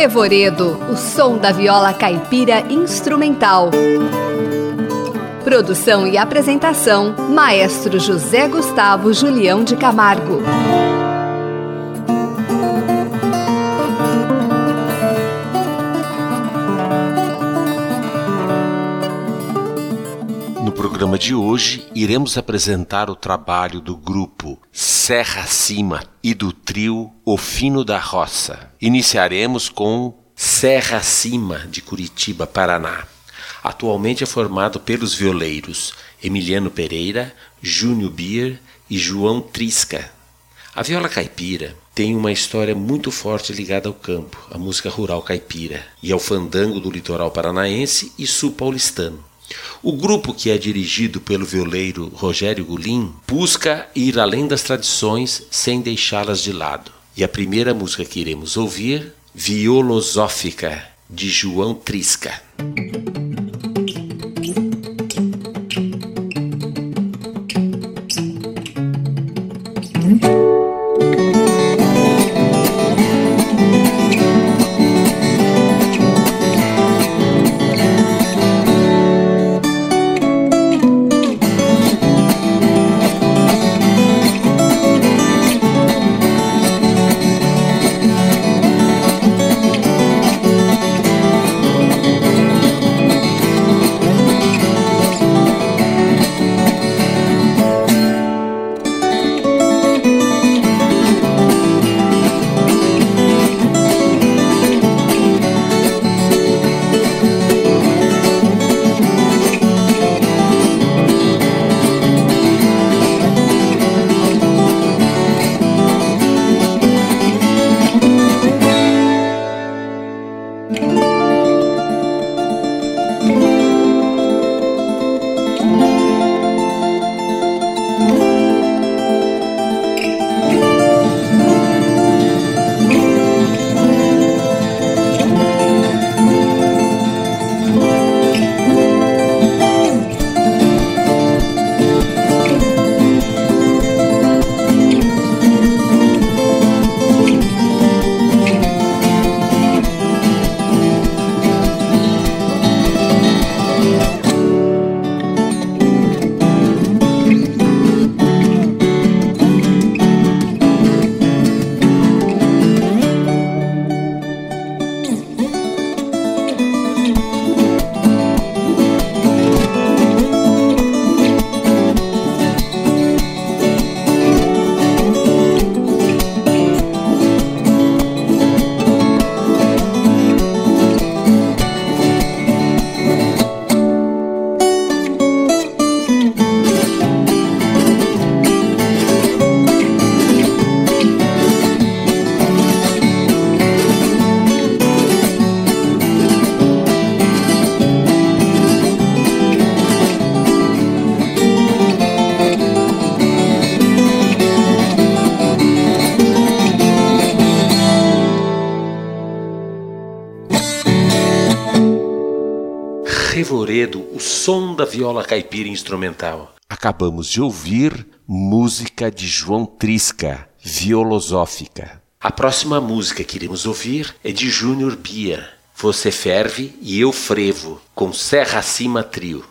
Revoredo, o som da viola caipira instrumental. Produção e apresentação: Maestro José Gustavo Julião de Camargo. De hoje, iremos apresentar o trabalho do grupo Serra Cima e do trio O Fino da Roça. Iniciaremos com Serra Cima, de Curitiba, Paraná. Atualmente é formado pelos violeiros Emiliano Pereira, Júnior Bier e João Trisca. A viola caipira tem uma história muito forte ligada ao campo, à música rural caipira e ao fandango do litoral paranaense e sul-paulistano. O grupo, que é dirigido pelo violeiro Rogério Gulim, busca ir além das tradições sem deixá-las de lado. E a primeira música que iremos ouvir, Violosófica, de João Trisca. Viola caipira instrumental. Acabamos de ouvir música de João Trisca, violosófica. A próxima música que iremos ouvir é de Júnior Bia, Você Ferve e Eu Frevo, com Serra Acima Trio.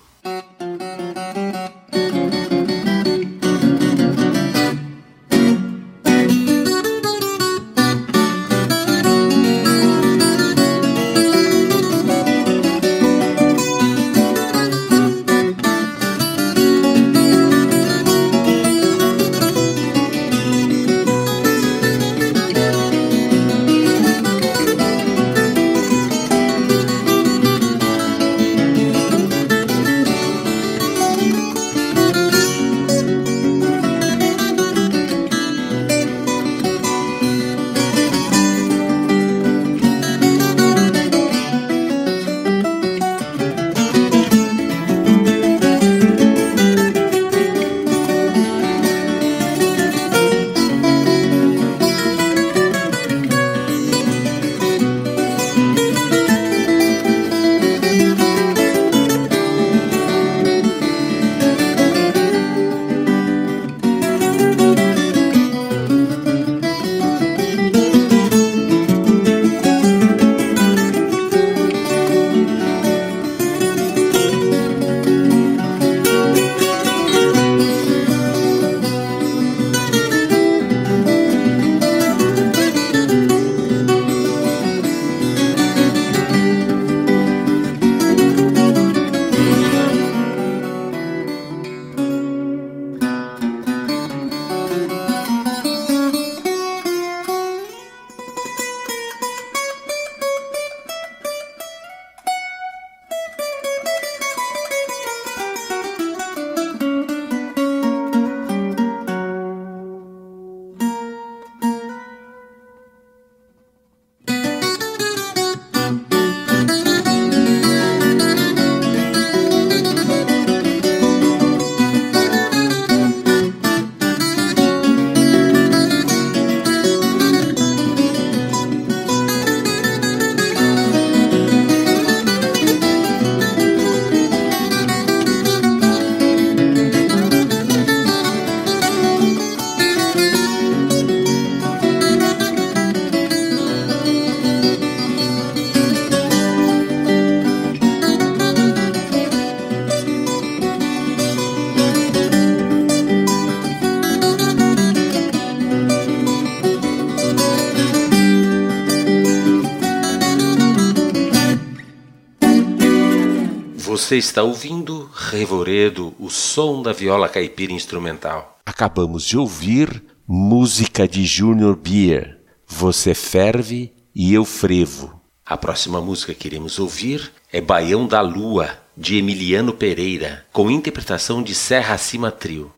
Você está ouvindo Revoredo, o som da viola caipira instrumental. Acabamos de ouvir música de Junior Beer. Você ferve e eu frevo. A próxima música que iremos ouvir é Baião da Lua, de Emiliano Pereira, com interpretação de Serra Acima Trio.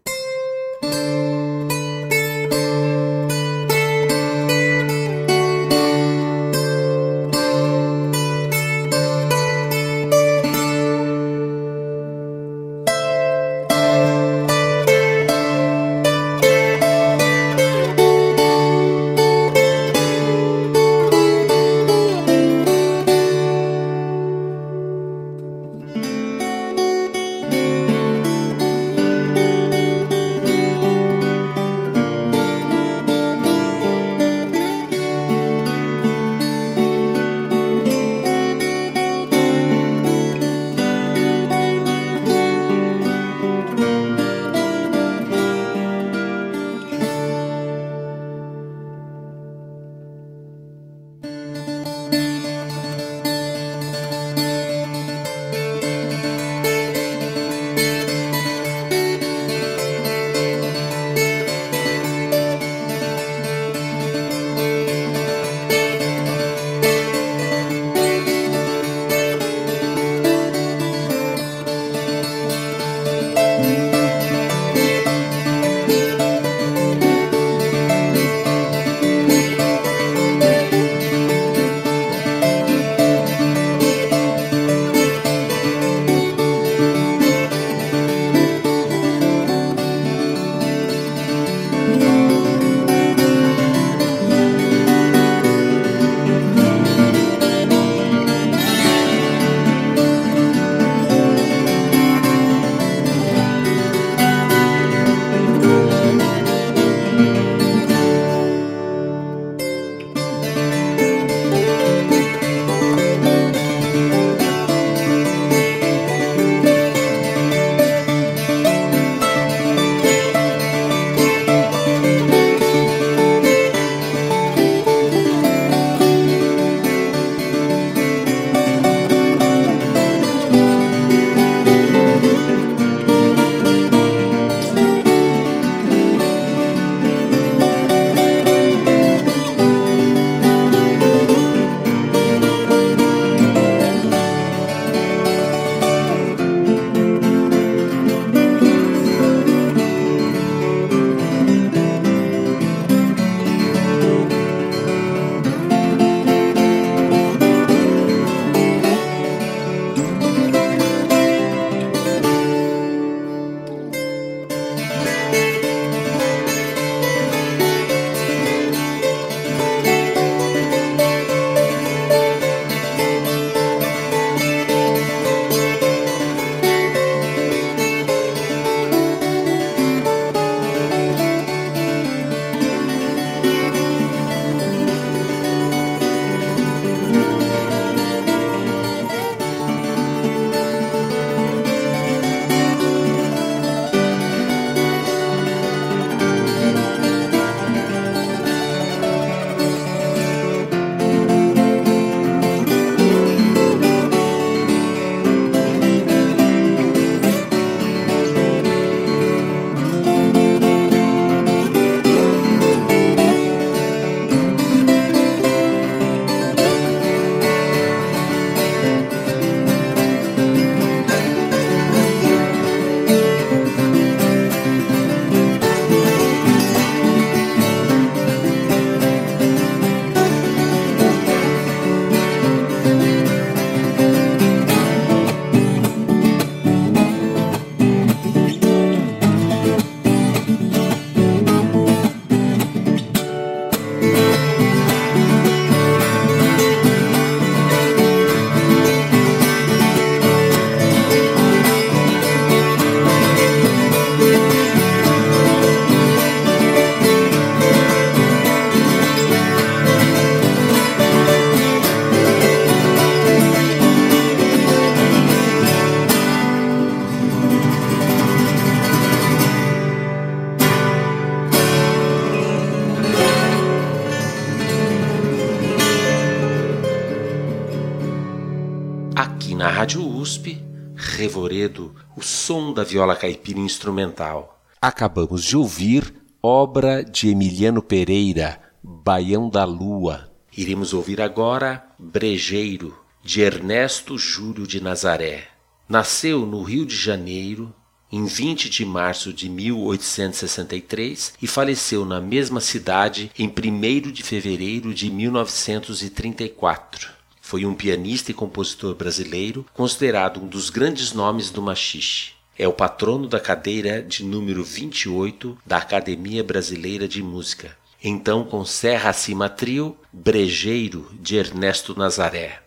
Revoredo, o som da viola caipira instrumental. Acabamos de ouvir obra de Emiliano Pereira, Baião da Lua. Iremos ouvir agora Brejeiro, de Ernesto Júlio de Nazaré. Nasceu no Rio de Janeiro em 20 de março de 1863 e faleceu na mesma cidade em 1 de fevereiro de 1934. Foi um pianista e compositor brasileiro, considerado um dos grandes nomes do machixe. É o patrono da cadeira de número 28 da Academia Brasileira de Música. Então, com Serra Acima Trio, Brejeiro de Ernesto Nazaré.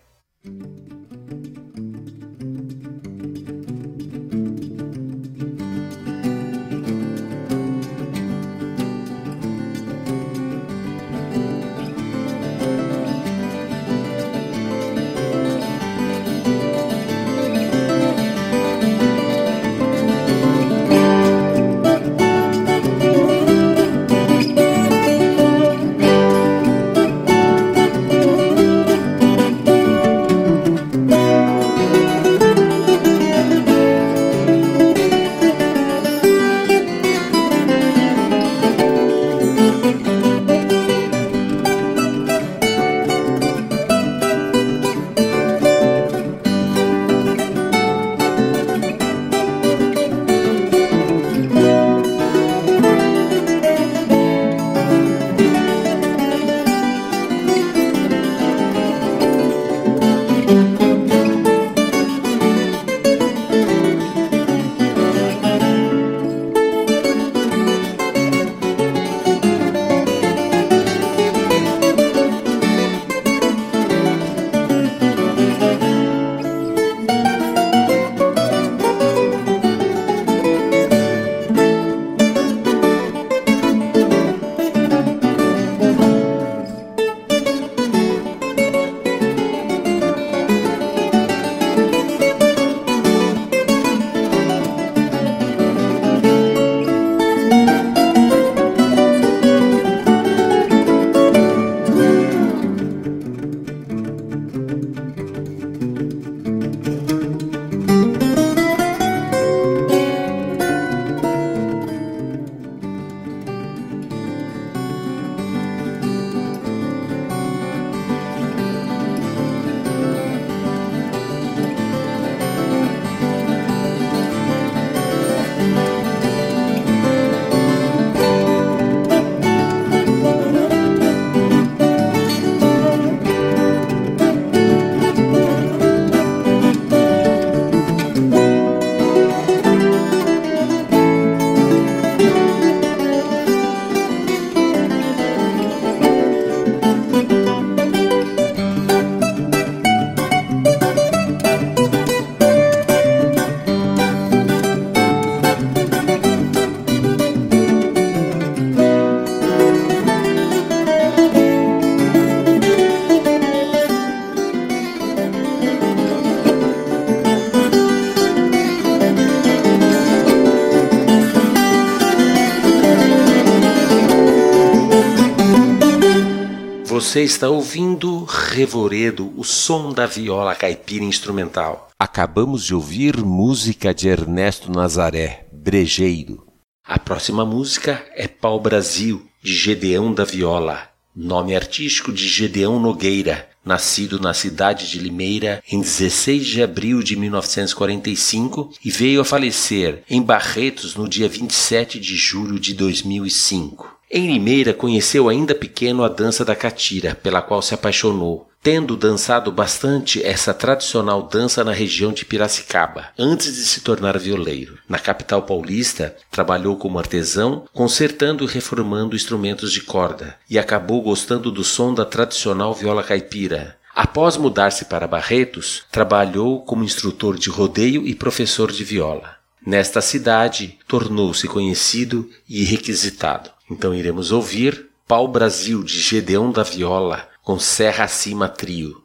Você está ouvindo Revoredo, o som da viola caipira instrumental. Acabamos de ouvir música de Ernesto Nazaré, Brejeiro. A próxima música é Pau Brasil, de Gedeão da Viola, nome artístico de Gedeão Nogueira, nascido na cidade de Limeira em 16 de abril de 1945 e veio a falecer em Barretos no dia 27 de julho de 2005. Em Limeira conheceu ainda pequeno a dança da catira, pela qual se apaixonou, tendo dançado bastante essa tradicional dança na região de Piracicaba, antes de se tornar violeiro. Na capital paulista, trabalhou como artesão, consertando e reformando instrumentos de corda, e acabou gostando do som da tradicional viola caipira. Após mudar-se para Barretos, trabalhou como instrutor de rodeio e professor de viola. Nesta cidade, tornou-se conhecido e requisitado. Então iremos ouvir Pau Brasil de Gedeão da Viola com Serra Acima Trio.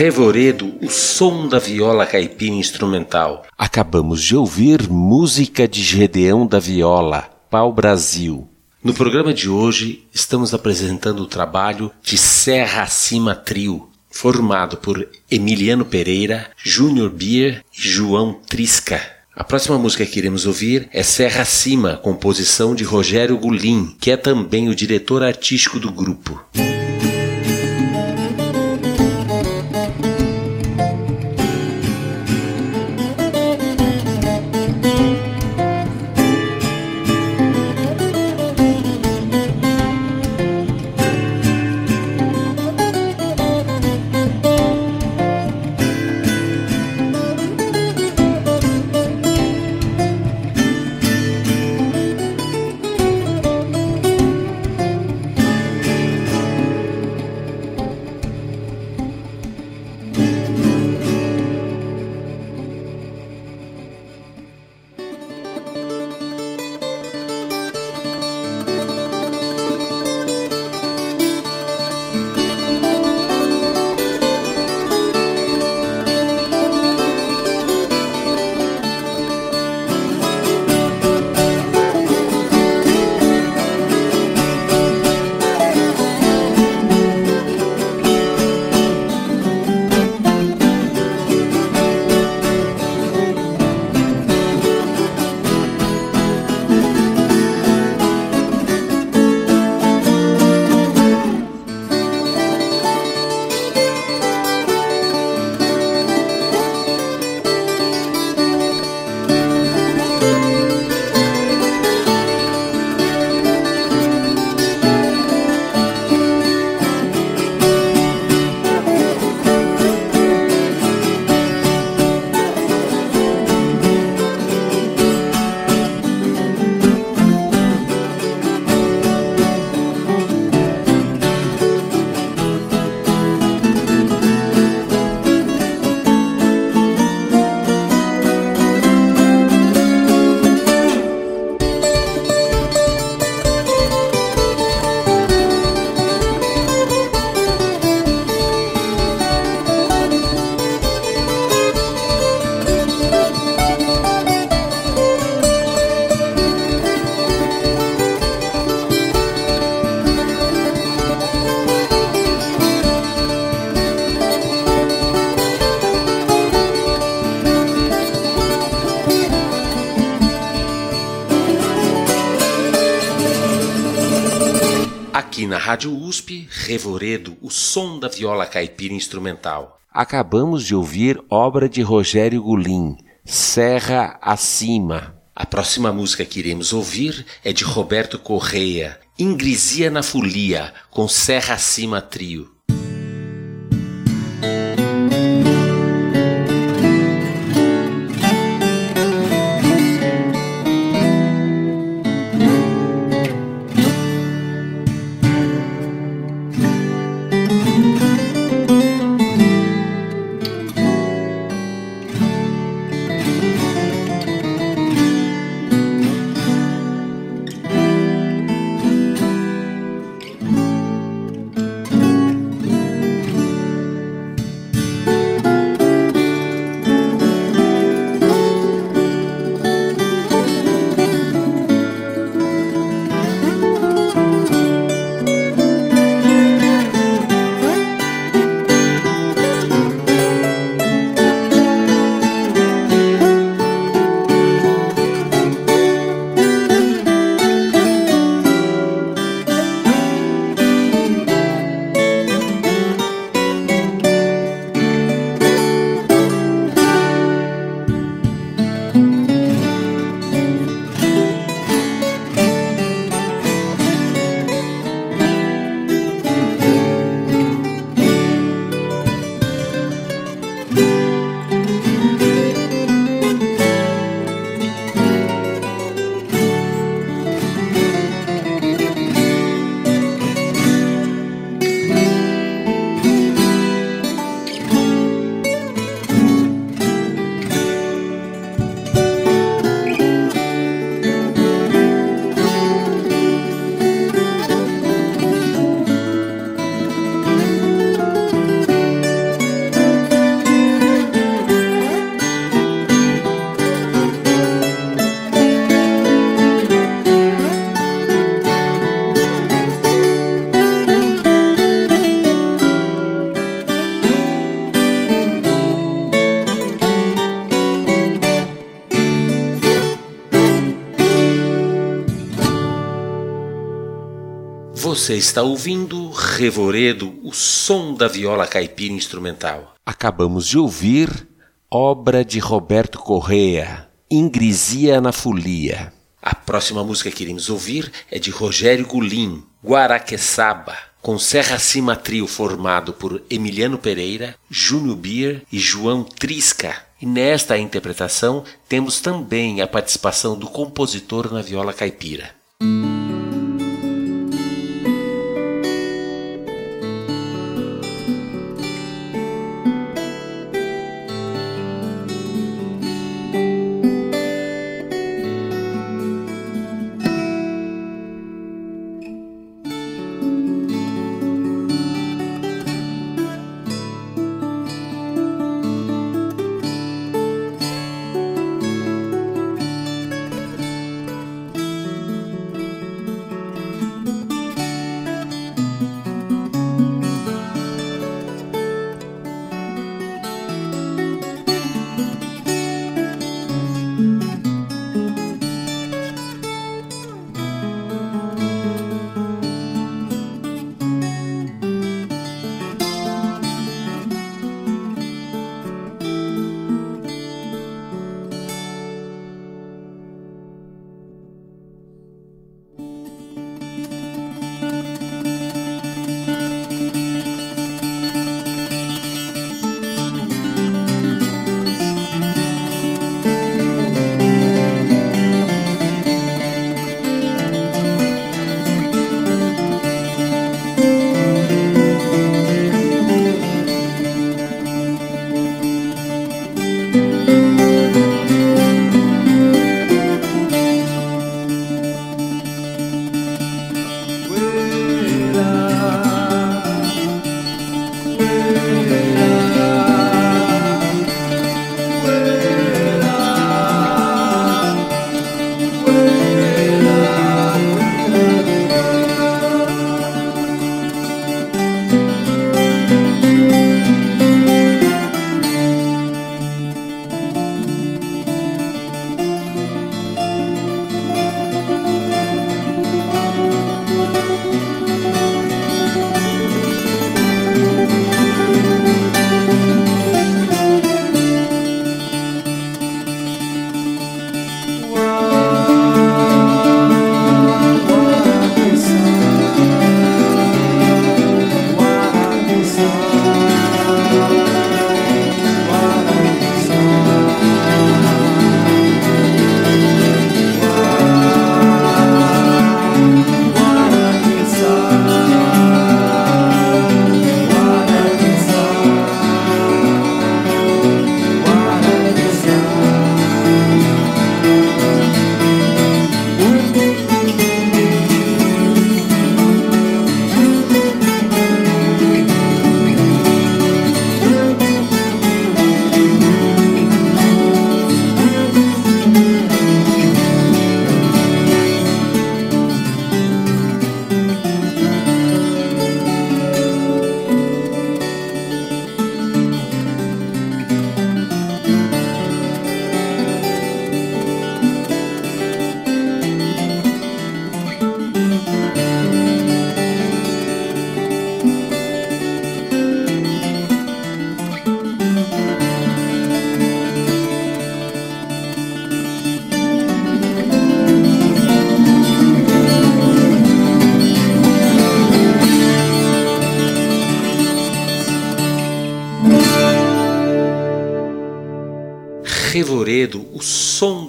Revoredo, o som da viola caipira instrumental. Acabamos de ouvir música de Gedeão da Viola, Pau Brasil. No programa de hoje, estamos apresentando o trabalho de Serra Acima Trio, formado por Emiliano Pereira, Júnior Bier e João Trisca. A próxima música que iremos ouvir é Serra Acima, composição de Rogério Gulim, que é também o diretor artístico do grupo. USP, Revoredo, o som da viola caipira instrumental. Acabamos de ouvir obra de Rogério Gulim, Serra Acima. A próxima música que iremos ouvir é de Roberto Correia, Ingresia na Folia, com Serra Acima Trio. Você está ouvindo Revoredo, o som da viola caipira instrumental. Acabamos de ouvir obra de Roberto Correa, Ingresia na Folia. A próxima música que iremos ouvir é de Rogério Gulim, Guaraqueçaba, com Serra Cima Trio formado por Emiliano Pereira, Júnior Bier e João Trisca. E nesta interpretação temos também a participação do compositor na viola caipira.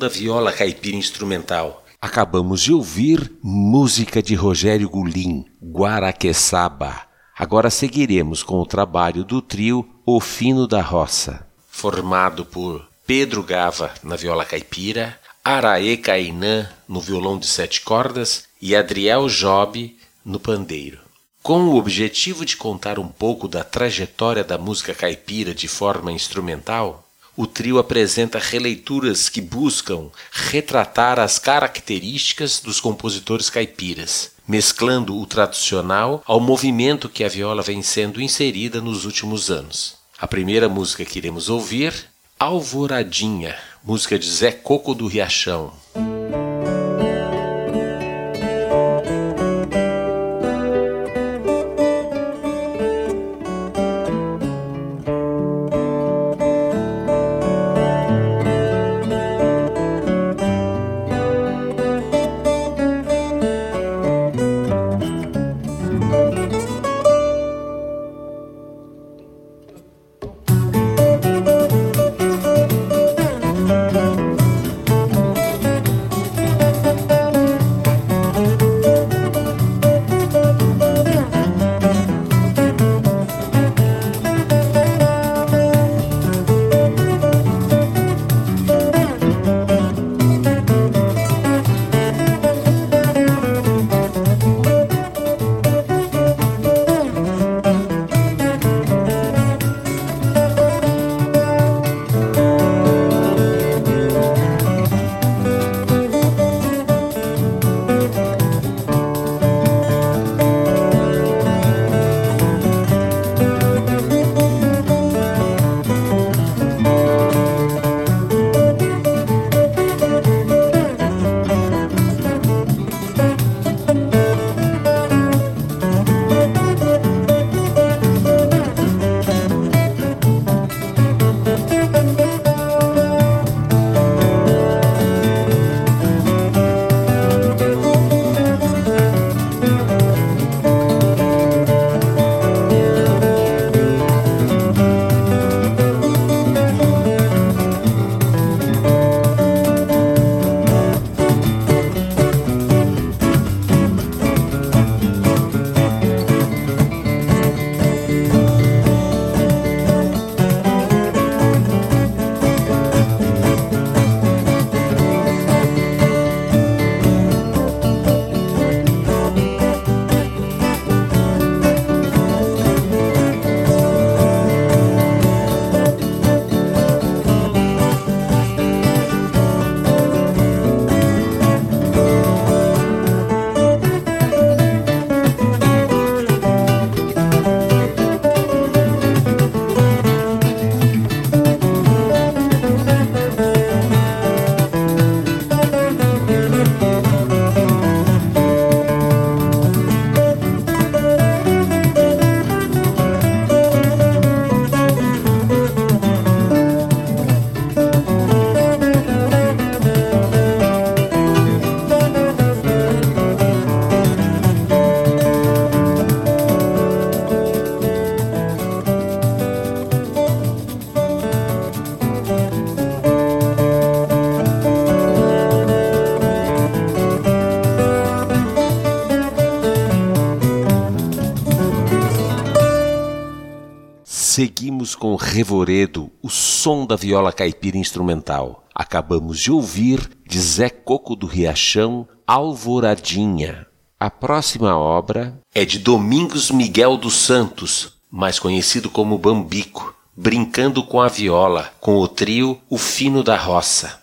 Da viola caipira instrumental. Acabamos de ouvir música de Rogério Gulim, Guaraqueçaba. Agora seguiremos com o trabalho do trio O Fino da Roça, formado por Pedro Gava na viola caipira, Araê Cainã no violão de sete cordas e Adriel Job no pandeiro. Com o objetivo de contar um pouco da trajetória da música caipira de forma instrumental, o trio apresenta releituras que buscam retratar as características dos compositores caipiras, mesclando o tradicional ao movimento que a viola vem sendo inserida nos últimos anos. A primeira música que iremos ouvir, Alvoradinha, música de Zé Coco do Riachão. Seguimos com Revoredo, o som da viola caipira instrumental. Acabamos de ouvir de Zé Coco do Riachão, Alvoradinha. A próxima obra é de Domingos Miguel dos Santos, mais conhecido como Bambico, brincando com a viola, com o trio O Fino da Roça.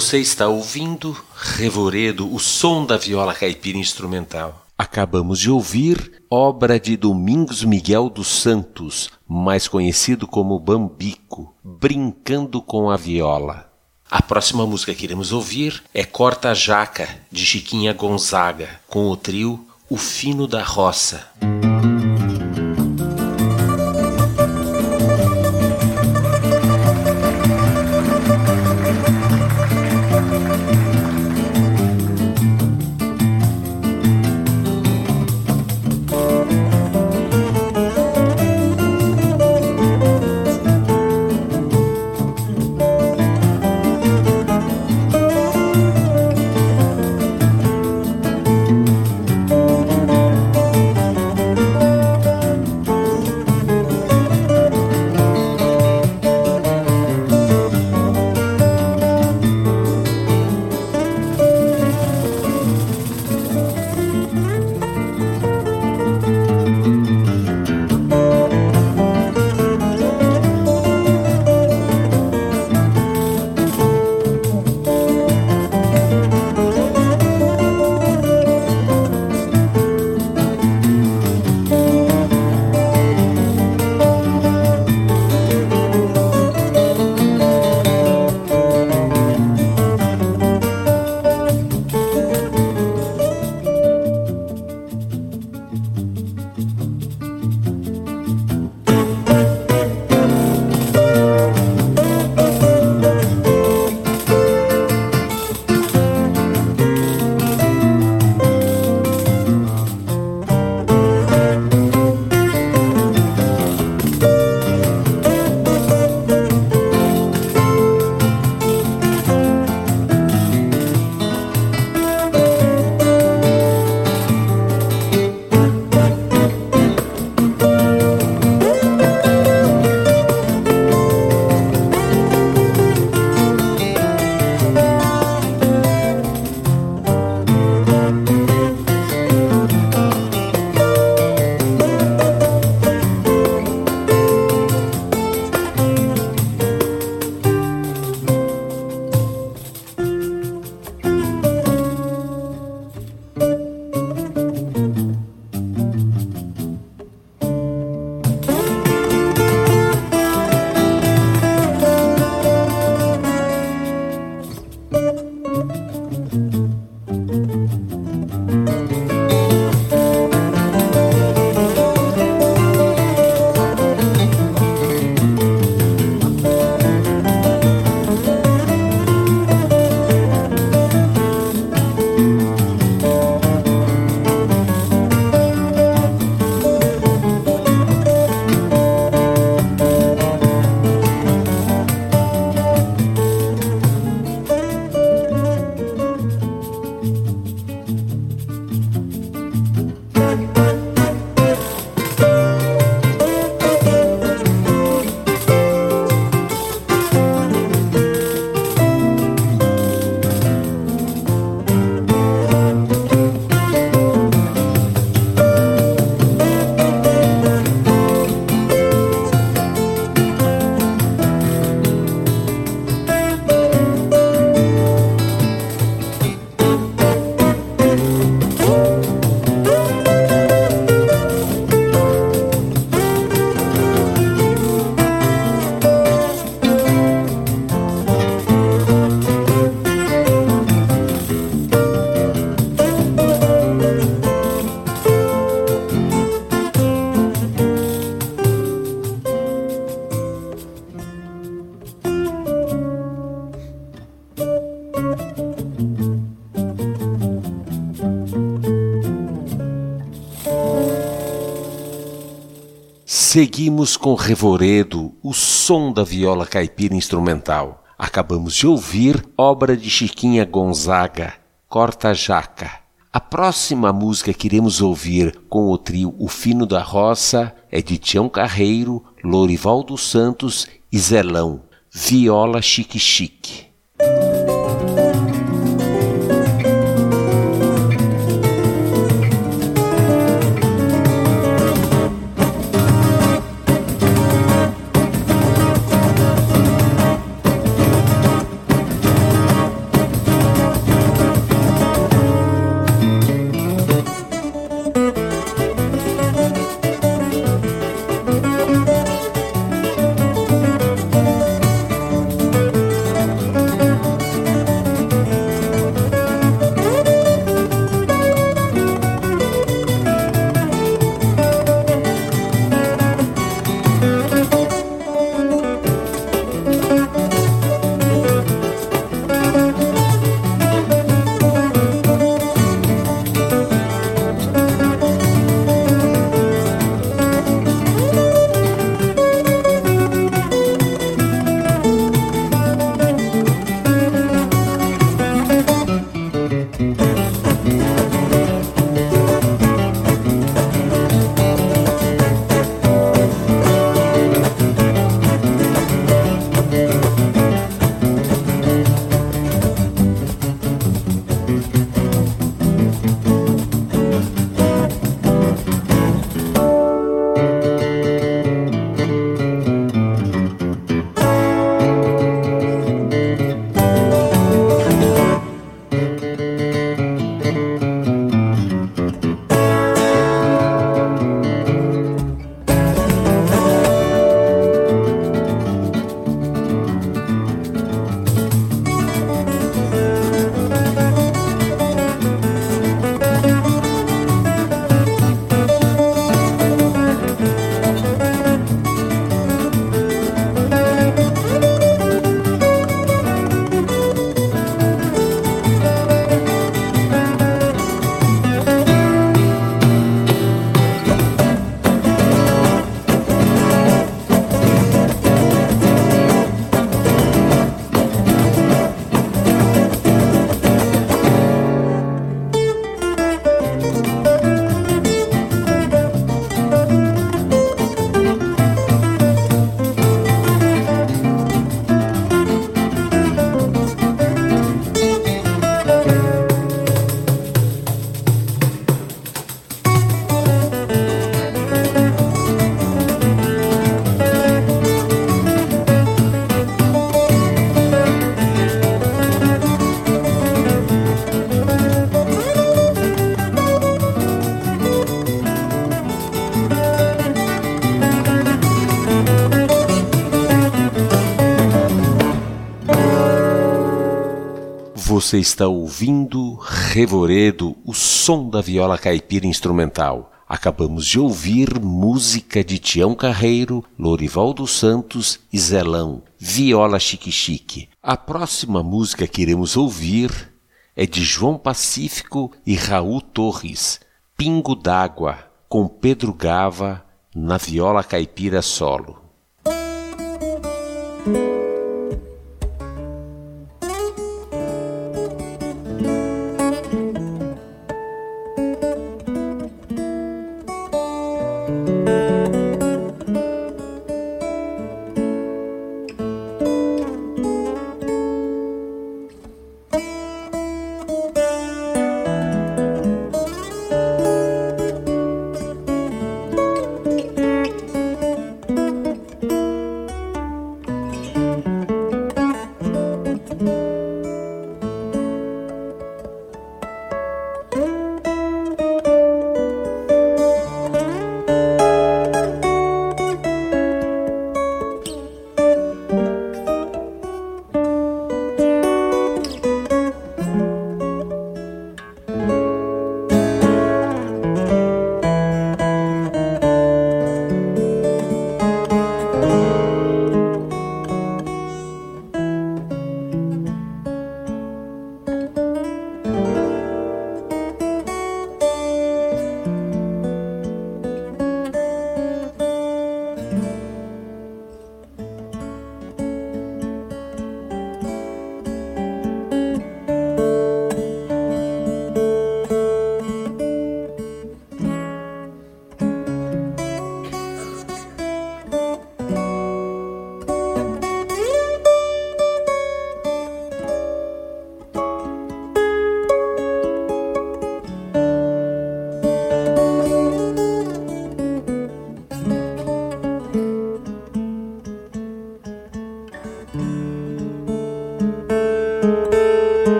Você está ouvindo Revoredo, o som da viola caipira instrumental. Acabamos de ouvir obra de Domingos Miguel dos Santos, mais conhecido como Bambico, Brincando com a Viola. A próxima música que iremos ouvir é Corta Jaca, de Chiquinha Gonzaga, com o trio O Fino da Roça. Seguimos com Revoredo, o som da viola caipira instrumental. Acabamos de ouvir obra de Chiquinha Gonzaga, Corta Jaca. A próxima música que iremos ouvir com o trio O Fino da Roça é de Tião Carreiro, Lorival dos Santos e Zelão, Viola Chique Chique. Você está ouvindo Revoredo, o som da viola caipira instrumental. Acabamos de ouvir música de Tião Carreiro, Lorival dos Santos e Zelão, Viola Chique Chique. A próxima música que iremos ouvir é de João Pacífico e Raul Torres, Pingo d'Água, com Pedro Gava na viola caipira solo.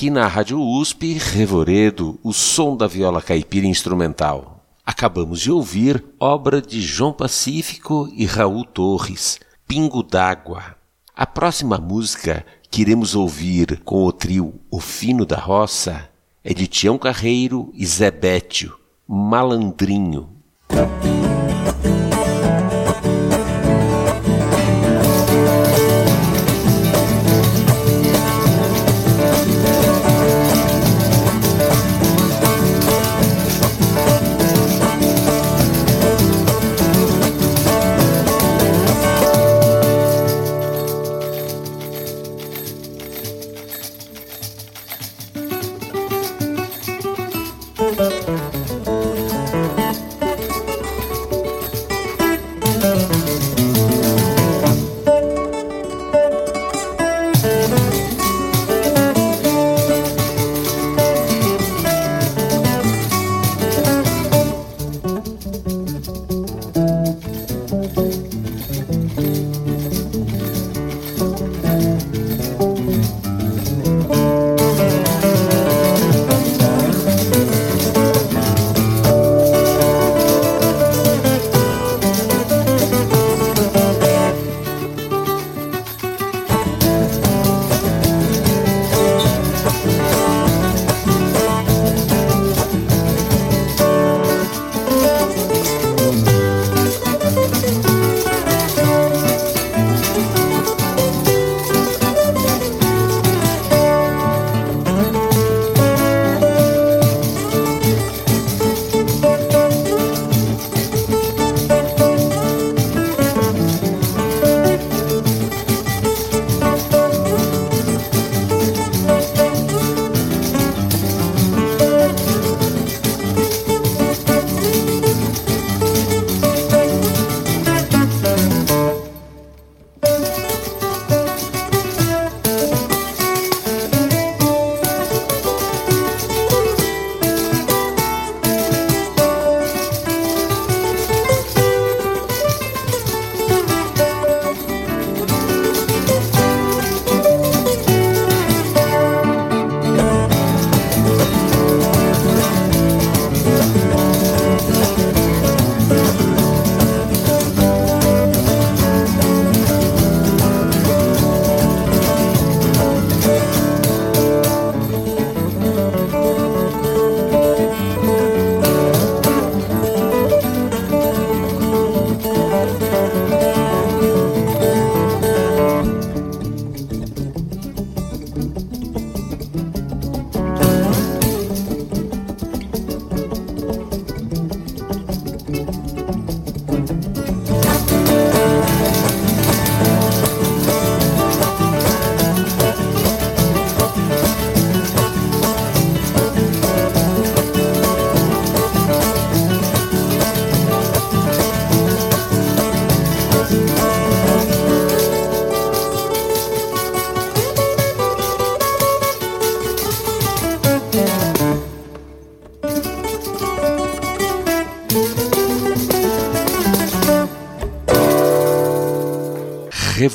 Aqui na Rádio USP, Revoredo, o som da viola caipira instrumental. Acabamos de ouvir obra de João Pacífico e Raul Torres, Pingo d'Água. A próxima música que iremos ouvir com o trio O Fino da Roça é de Tião Carreiro e Zé Bétio, Malandrinho.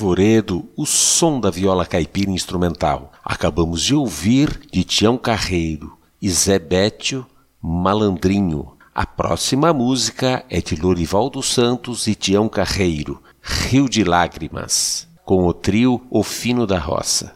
Revoredo, o som da viola caipira instrumental. Acabamos de ouvir de Tião Carreiro e Zé Bétio, Malandrinho. A próxima música é de Lorival dos Santos e Tião Carreiro, Rio de Lágrimas, com o trio O Fino da Roça.